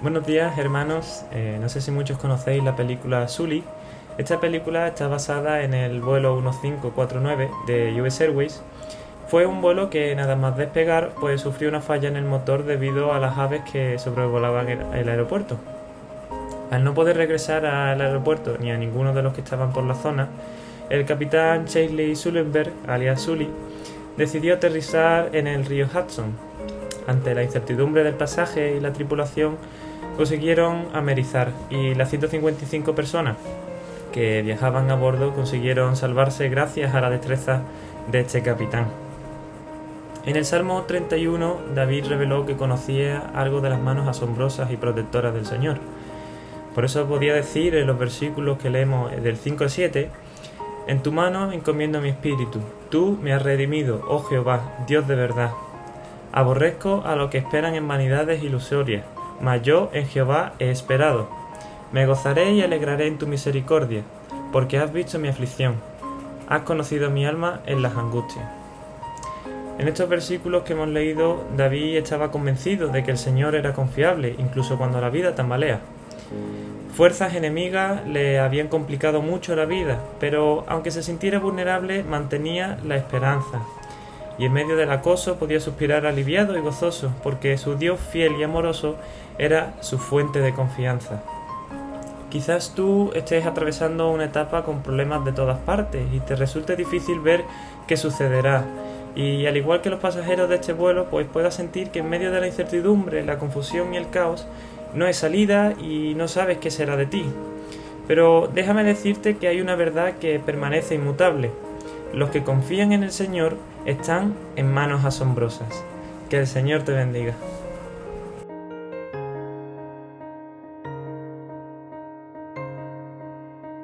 Buenos días hermanos, eh, no sé si muchos conocéis la película Sully. Esta película está basada en el vuelo 1549 de US Airways. Fue un vuelo que nada más despegar pues sufrió una falla en el motor debido a las aves que sobrevolaban el, aeropuerto. Al no poder regresar al aeropuerto ni a ninguno de los que estaban por la zona, el capitán Charlie Sullenberg, alias Sully, decidió aterrizar en el río Hudson. Ante la incertidumbre del pasaje y la tripulación, consiguieron amerizar y las 155 personas que viajaban a bordo consiguieron salvarse gracias a la destreza de este capitán. En el Salmo 31, David reveló que conocía algo de las manos asombrosas y protectoras del Señor. Por eso podía decir en los versículos que leemos del 5 al 7, En tu mano encomiendo mi espíritu, tú me has redimido, oh Jehová, Dios de verdad. Aborrezco a los que esperan en vanidades ilusorias mas yo en Jehová he esperado. Me gozaré y alegraré en tu misericordia, porque has visto mi aflicción. Has conocido mi alma en las angustias. En estos versículos que hemos leído, David estaba convencido de que el Señor era confiable, incluso cuando la vida tambalea. Fuerzas enemigas le habían complicado mucho la vida, pero aunque se sintiera vulnerable, mantenía la esperanza, y en medio del acoso podía suspirar aliviado y gozoso, porque su Dios fiel y amoroso era su fuente de confianza. Quizás tú estés atravesando una etapa con problemas de todas partes y te resulte difícil ver qué sucederá. Y al igual que los pasajeros de este vuelo, pues puedas sentir que en medio de la incertidumbre, la confusión y el caos, no hay salida y no sabes qué será de ti. Pero déjame decirte que hay una verdad que permanece inmutable. Los que confían en el Señor están en manos asombrosas. Que el Señor te bendiga.